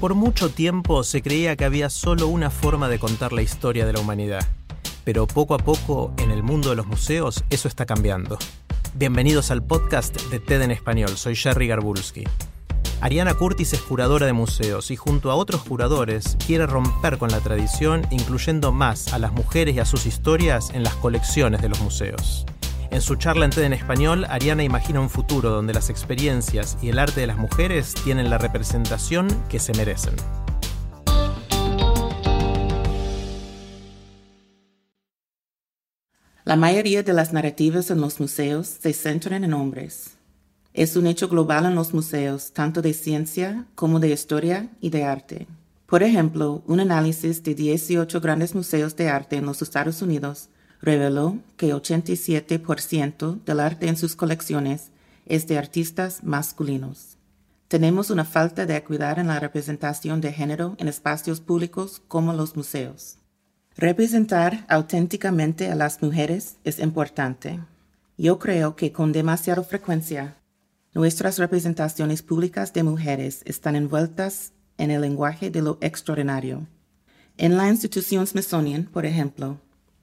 Por mucho tiempo se creía que había solo una forma de contar la historia de la humanidad. Pero poco a poco, en el mundo de los museos, eso está cambiando. Bienvenidos al podcast de TED en español. Soy Jerry Garbulski. Ariana Curtis es curadora de museos y junto a otros curadores quiere romper con la tradición incluyendo más a las mujeres y a sus historias en las colecciones de los museos. En su charla en TED en español, Ariana imagina un futuro donde las experiencias y el arte de las mujeres tienen la representación que se merecen. La mayoría de las narrativas en los museos se centran en hombres. Es un hecho global en los museos, tanto de ciencia como de historia y de arte. Por ejemplo, un análisis de 18 grandes museos de arte en los Estados Unidos reveló que 87% del arte en sus colecciones es de artistas masculinos. Tenemos una falta de equidad en la representación de género en espacios públicos como los museos. Representar auténticamente a las mujeres es importante. Yo creo que con demasiada frecuencia nuestras representaciones públicas de mujeres están envueltas en el lenguaje de lo extraordinario. En la institución Smithsonian, por ejemplo,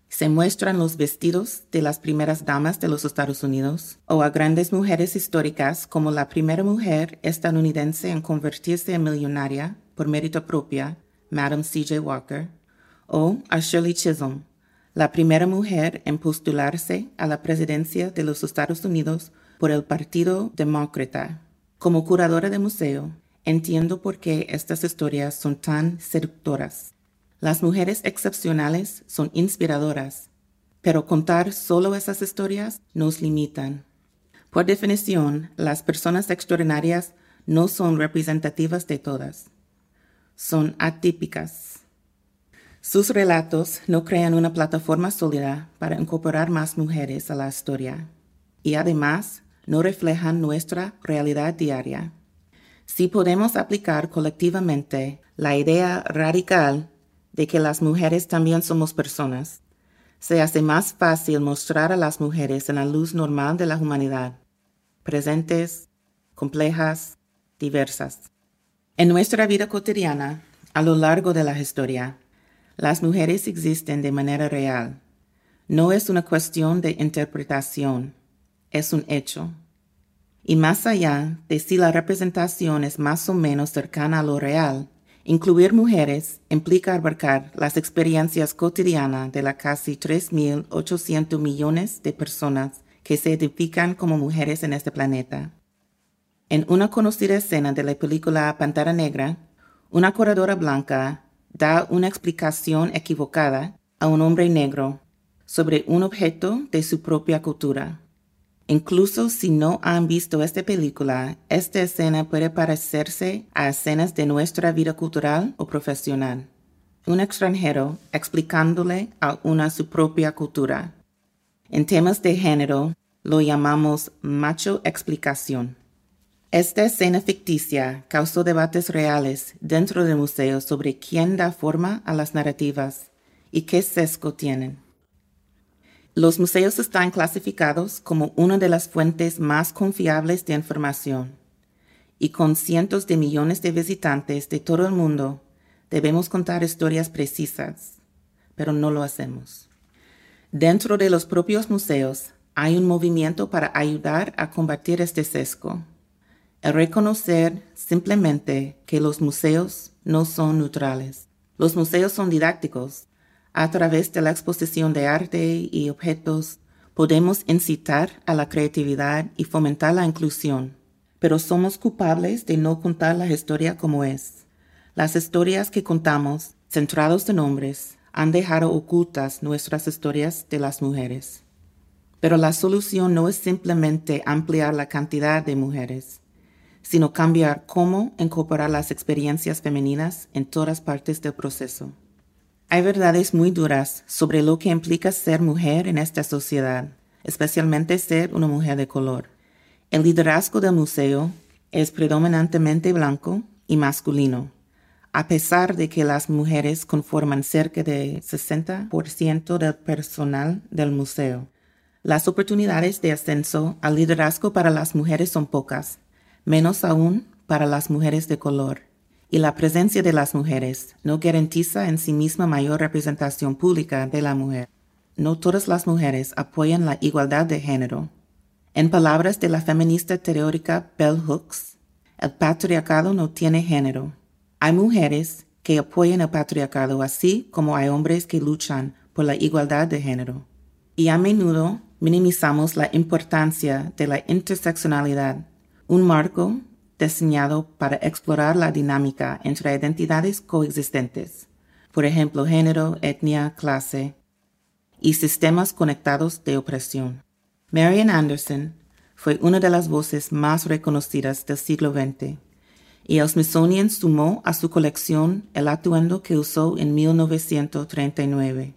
se muestran los vestidos de las primeras damas de los Estados Unidos o a grandes mujeres históricas como la primera mujer estadounidense en convertirse en millonaria por mérito propia, Madame C.J. Walker, o a Shirley Chisholm, la primera mujer en postularse a la presidencia de los Estados Unidos por el Partido Demócrata. Como curadora de museo, entiendo por qué estas historias son tan seductoras. Las mujeres excepcionales son inspiradoras, pero contar solo esas historias nos limitan. Por definición, las personas extraordinarias no son representativas de todas. Son atípicas. Sus relatos no crean una plataforma sólida para incorporar más mujeres a la historia y además no reflejan nuestra realidad diaria. Si podemos aplicar colectivamente la idea radical de que las mujeres también somos personas, se hace más fácil mostrar a las mujeres en la luz normal de la humanidad, presentes, complejas, diversas. En nuestra vida cotidiana, a lo largo de la historia, las mujeres existen de manera real. No es una cuestión de interpretación, es un hecho. Y más allá de si la representación es más o menos cercana a lo real, incluir mujeres implica abarcar las experiencias cotidianas de las casi 3.800 millones de personas que se identifican como mujeres en este planeta. En una conocida escena de la película Pantera Negra, una corredora blanca da una explicación equivocada a un hombre negro sobre un objeto de su propia cultura. Incluso si no han visto esta película, esta escena puede parecerse a escenas de nuestra vida cultural o profesional. Un extranjero explicándole a una su propia cultura. En temas de género, lo llamamos macho explicación. Esta escena ficticia causó debates reales dentro del museo sobre quién da forma a las narrativas y qué sesgo tienen. Los museos están clasificados como una de las fuentes más confiables de información y con cientos de millones de visitantes de todo el mundo debemos contar historias precisas, pero no lo hacemos. Dentro de los propios museos hay un movimiento para ayudar a combatir este sesgo el reconocer simplemente que los museos no son neutrales. Los museos son didácticos. A través de la exposición de arte y objetos podemos incitar a la creatividad y fomentar la inclusión, pero somos culpables de no contar la historia como es. Las historias que contamos, centrados en hombres, han dejado ocultas nuestras historias de las mujeres. Pero la solución no es simplemente ampliar la cantidad de mujeres, sino cambiar cómo incorporar las experiencias femeninas en todas partes del proceso. Hay verdades muy duras sobre lo que implica ser mujer en esta sociedad, especialmente ser una mujer de color. El liderazgo del museo es predominantemente blanco y masculino, a pesar de que las mujeres conforman cerca de 60% del personal del museo. Las oportunidades de ascenso al liderazgo para las mujeres son pocas, menos aún para las mujeres de color. Y la presencia de las mujeres no garantiza en sí misma mayor representación pública de la mujer. No todas las mujeres apoyan la igualdad de género. En palabras de la feminista teórica Bell Hooks, el patriarcado no tiene género. Hay mujeres que apoyan el patriarcado así como hay hombres que luchan por la igualdad de género. Y a menudo minimizamos la importancia de la interseccionalidad, un marco diseñado para explorar la dinámica entre identidades coexistentes, por ejemplo, género, etnia, clase, y sistemas conectados de opresión. Marian Anderson fue una de las voces más reconocidas del siglo XX, y el Smithsonian sumó a su colección el atuendo que usó en 1939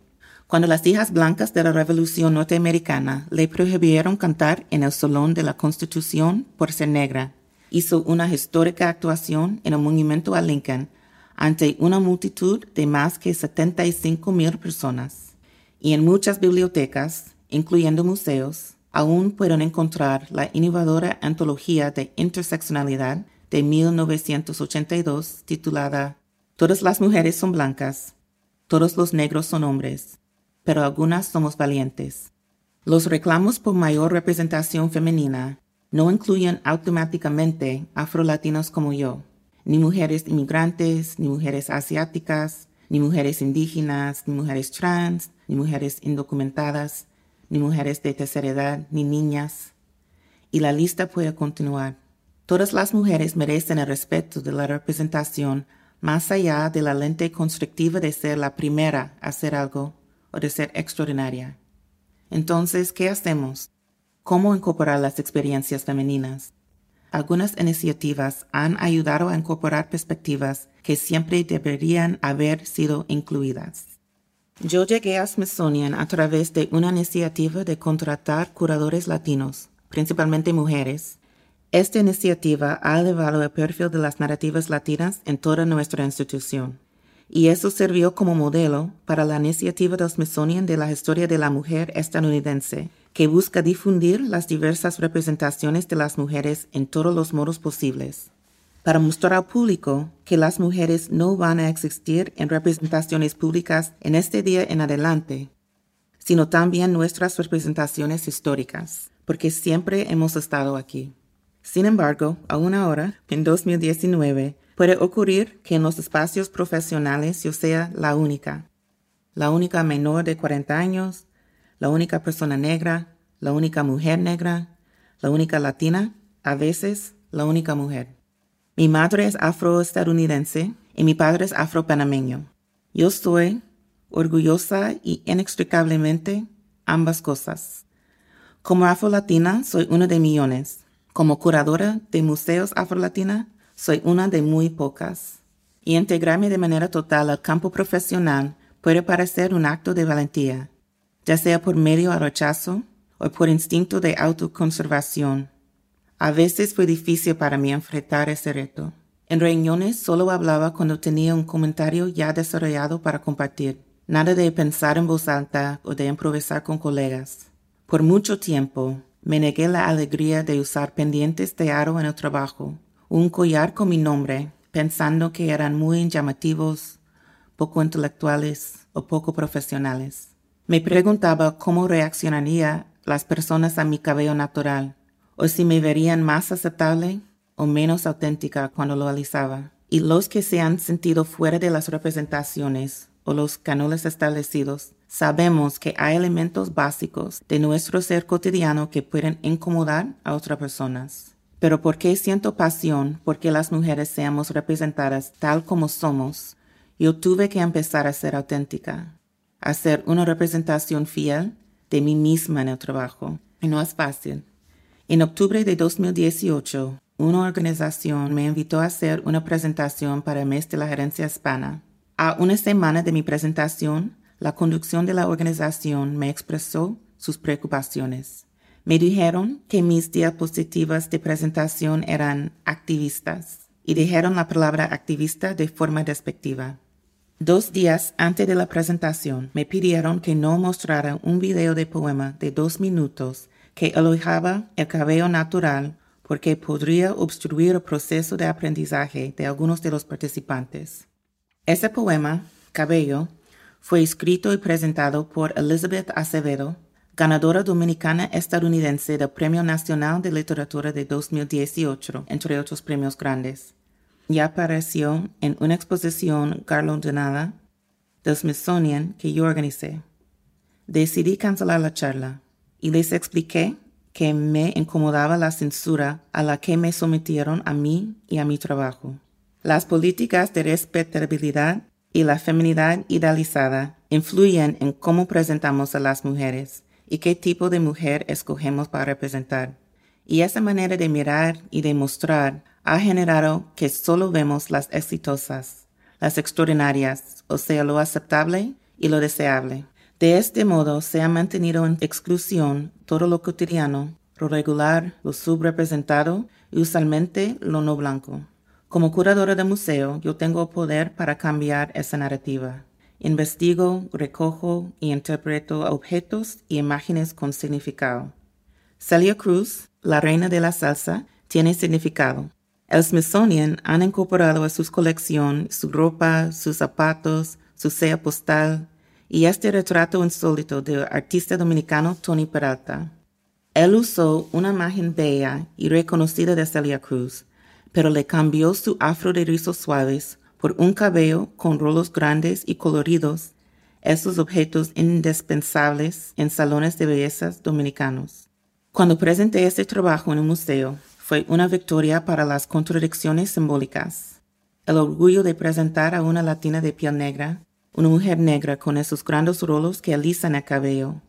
cuando las hijas blancas de la Revolución norteamericana le prohibieron cantar en el Salón de la Constitución por ser negra, hizo una histórica actuación en el monumento a Lincoln ante una multitud de más que 75 mil personas. Y en muchas bibliotecas, incluyendo museos, aún pueden encontrar la innovadora antología de interseccionalidad de 1982 titulada Todas las mujeres son blancas, todos los negros son hombres, pero algunas somos valientes. Los reclamos por mayor representación femenina no incluyen automáticamente afrolatinos como yo, ni mujeres inmigrantes, ni mujeres asiáticas, ni mujeres indígenas, ni mujeres trans, ni mujeres indocumentadas, ni mujeres de tercera edad, ni niñas. Y la lista puede continuar. Todas las mujeres merecen el respeto de la representación más allá de la lente constructiva de ser la primera a hacer algo o de ser extraordinaria. Entonces, ¿qué hacemos? ¿Cómo incorporar las experiencias femeninas? Algunas iniciativas han ayudado a incorporar perspectivas que siempre deberían haber sido incluidas. Yo llegué a Smithsonian a través de una iniciativa de contratar curadores latinos, principalmente mujeres. Esta iniciativa ha elevado el perfil de las narrativas latinas en toda nuestra institución y eso sirvió como modelo para la iniciativa del Smithsonian de la historia de la mujer estadounidense, que busca difundir las diversas representaciones de las mujeres en todos los modos posibles, para mostrar al público que las mujeres no van a existir en representaciones públicas en este día en adelante, sino también nuestras representaciones históricas, porque siempre hemos estado aquí. Sin embargo, aún ahora, en 2019, Puede ocurrir que en los espacios profesionales yo sea la única, la única menor de 40 años, la única persona negra, la única mujer negra, la única latina, a veces la única mujer. Mi madre es afroestadounidense y mi padre es afropanameño. Yo soy orgullosa y inextricablemente ambas cosas. Como afrolatina soy una de millones. Como curadora de museos afrolatina soy una de muy pocas, y integrarme de manera total al campo profesional puede parecer un acto de valentía, ya sea por medio al rechazo o por instinto de autoconservación. A veces fue difícil para mí enfrentar ese reto. En reuniones solo hablaba cuando tenía un comentario ya desarrollado para compartir. Nada de pensar en voz alta o de improvisar con colegas. Por mucho tiempo me negué la alegría de usar pendientes de aro en el trabajo un collar con mi nombre, pensando que eran muy llamativos, poco intelectuales o poco profesionales. Me preguntaba cómo reaccionarían las personas a mi cabello natural, o si me verían más aceptable o menos auténtica cuando lo alisaba. Y los que se han sentido fuera de las representaciones o los cánones establecidos, sabemos que hay elementos básicos de nuestro ser cotidiano que pueden incomodar a otras personas. Pero porque siento pasión porque las mujeres seamos representadas tal como somos, yo tuve que empezar a ser auténtica, a ser una representación fiel de mí misma en el trabajo. Y no es fácil. En octubre de 2018, una organización me invitó a hacer una presentación para el mes de la gerencia hispana. A una semana de mi presentación, la conducción de la organización me expresó sus preocupaciones. Me dijeron que mis diapositivas de presentación eran activistas y dijeron la palabra activista de forma despectiva. Dos días antes de la presentación me pidieron que no mostrara un video de poema de dos minutos que elogiaba el cabello natural porque podría obstruir el proceso de aprendizaje de algunos de los participantes. Ese poema, Cabello, fue escrito y presentado por Elizabeth Acevedo, ganadora dominicana estadounidense del Premio Nacional de Literatura de 2018, entre otros premios grandes. Y apareció en una exposición galardonada del Smithsonian que yo organicé. Decidí cancelar la charla y les expliqué que me incomodaba la censura a la que me sometieron a mí y a mi trabajo. Las políticas de respetabilidad y la feminidad idealizada influyen en cómo presentamos a las mujeres y qué tipo de mujer escogemos para representar. Y esa manera de mirar y de mostrar ha generado que solo vemos las exitosas, las extraordinarias, o sea, lo aceptable y lo deseable. De este modo se ha mantenido en exclusión todo lo cotidiano, lo regular, lo subrepresentado y usualmente lo no blanco. Como curadora de museo, yo tengo poder para cambiar esa narrativa. Investigo, recojo y interpreto objetos y imágenes con significado. Celia Cruz, la reina de la salsa, tiene significado. El Smithsonian han incorporado a su colección su ropa, sus zapatos, su sella postal y este retrato insólito del artista dominicano Tony Peralta. Él usó una imagen bella y reconocida de Celia Cruz, pero le cambió su afro de rizos suaves por un cabello con rolos grandes y coloridos, esos objetos indispensables en salones de bellezas dominicanos. Cuando presenté este trabajo en un museo, fue una victoria para las contradicciones simbólicas. El orgullo de presentar a una latina de piel negra, una mujer negra con esos grandes rolos que alisan el cabello,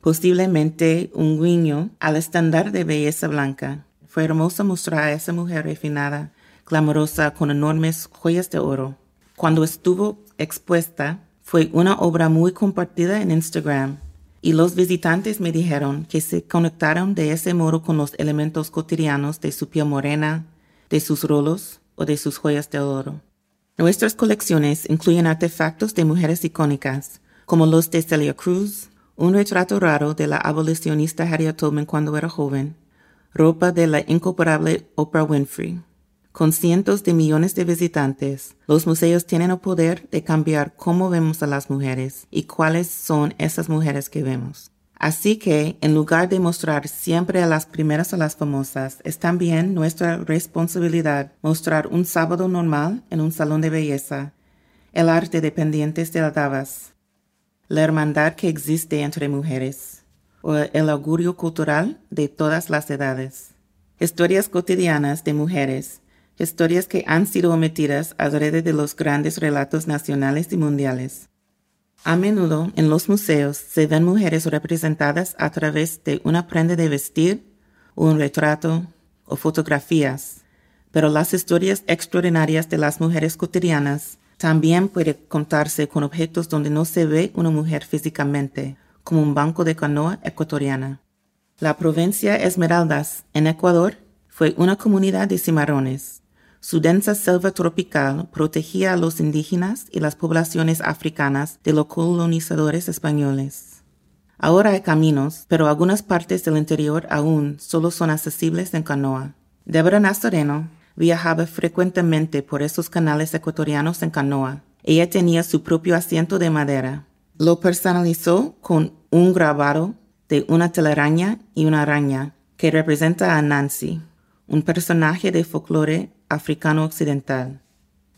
posiblemente un guiño al estándar de belleza blanca. Fue hermoso mostrar a esa mujer refinada clamorosa con enormes joyas de oro. Cuando estuvo expuesta, fue una obra muy compartida en Instagram y los visitantes me dijeron que se conectaron de ese modo con los elementos cotidianos de su piel morena, de sus rolos o de sus joyas de oro. Nuestras colecciones incluyen artefactos de mujeres icónicas, como los de Celia Cruz, un retrato raro de la abolicionista Harriet Tubman cuando era joven, ropa de la incomparable Oprah Winfrey, con cientos de millones de visitantes, los museos tienen el poder de cambiar cómo vemos a las mujeres y cuáles son esas mujeres que vemos. Así que, en lugar de mostrar siempre a las primeras a las famosas, es también nuestra responsabilidad mostrar un sábado normal en un salón de belleza, el arte de pendientes de Davas, la hermandad que existe entre mujeres, o el augurio cultural de todas las edades. Historias cotidianas de mujeres historias que han sido omitidas alrededor de los grandes relatos nacionales y mundiales. A menudo en los museos se ven mujeres representadas a través de una prenda de vestir, un retrato o fotografías, pero las historias extraordinarias de las mujeres cotidianas también pueden contarse con objetos donde no se ve una mujer físicamente, como un banco de canoa ecuatoriana. La provincia Esmeraldas, en Ecuador, fue una comunidad de cimarrones, su densa selva tropical protegía a los indígenas y las poblaciones africanas de los colonizadores españoles. Ahora hay caminos, pero algunas partes del interior aún solo son accesibles en canoa. Débora Nazareno viajaba frecuentemente por esos canales ecuatorianos en canoa. Ella tenía su propio asiento de madera. Lo personalizó con un grabado de una telaraña y una araña que representa a Nancy, un personaje de folclore africano occidental.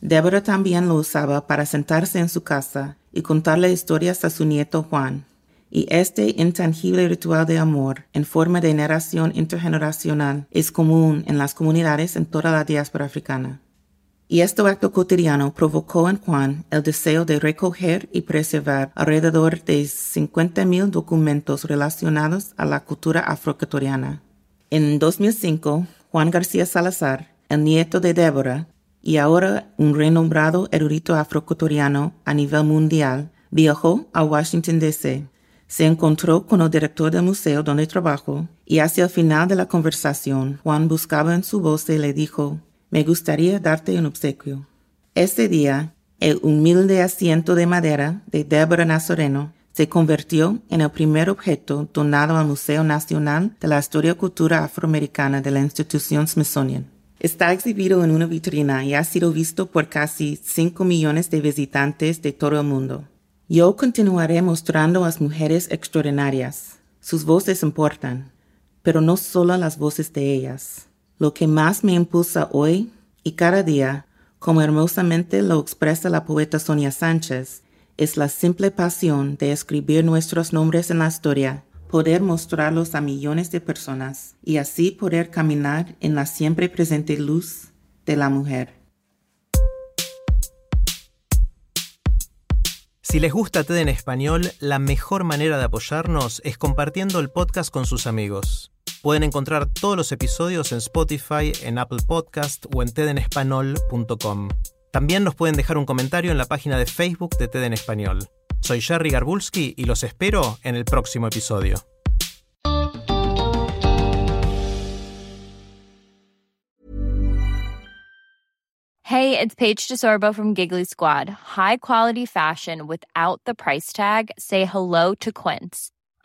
Débora también lo usaba para sentarse en su casa y contarle historias a su nieto Juan. Y este intangible ritual de amor en forma de narración intergeneracional es común en las comunidades en toda la diáspora africana. Y este acto cotidiano provocó en Juan el deseo de recoger y preservar alrededor de 50.000 documentos relacionados a la cultura afroecuatoriana. En 2005, Juan García Salazar, el nieto de Débora, y ahora un renombrado erudito afroecuatoriano a nivel mundial, viajó a Washington, D.C. Se encontró con el director del museo donde trabajó y hacia el final de la conversación Juan buscaba en su voz y le dijo, me gustaría darte un obsequio. Ese día, el humilde asiento de madera de Débora Nazareno se convirtió en el primer objeto donado al Museo Nacional de la Historia y Cultura Afroamericana de la institución Smithsonian. Está exhibido en una vitrina y ha sido visto por casi 5 millones de visitantes de todo el mundo. Yo continuaré mostrando a las mujeres extraordinarias. Sus voces importan, pero no solo las voces de ellas. Lo que más me impulsa hoy y cada día, como hermosamente lo expresa la poeta Sonia Sánchez, es la simple pasión de escribir nuestros nombres en la historia, poder mostrarlos a millones de personas y así poder caminar en la siempre presente luz de la mujer. Si les gusta TED en español, la mejor manera de apoyarnos es compartiendo el podcast con sus amigos. Pueden encontrar todos los episodios en Spotify, en Apple Podcast o en tedenespanol.com. También nos pueden dejar un comentario en la página de Facebook de TED en Español. Soy Jerry Garbulski y los espero en el próximo episodio. Hey, it's Paige DeSorbo from Giggly Squad. High quality fashion without the price tag. Say hello to Quince.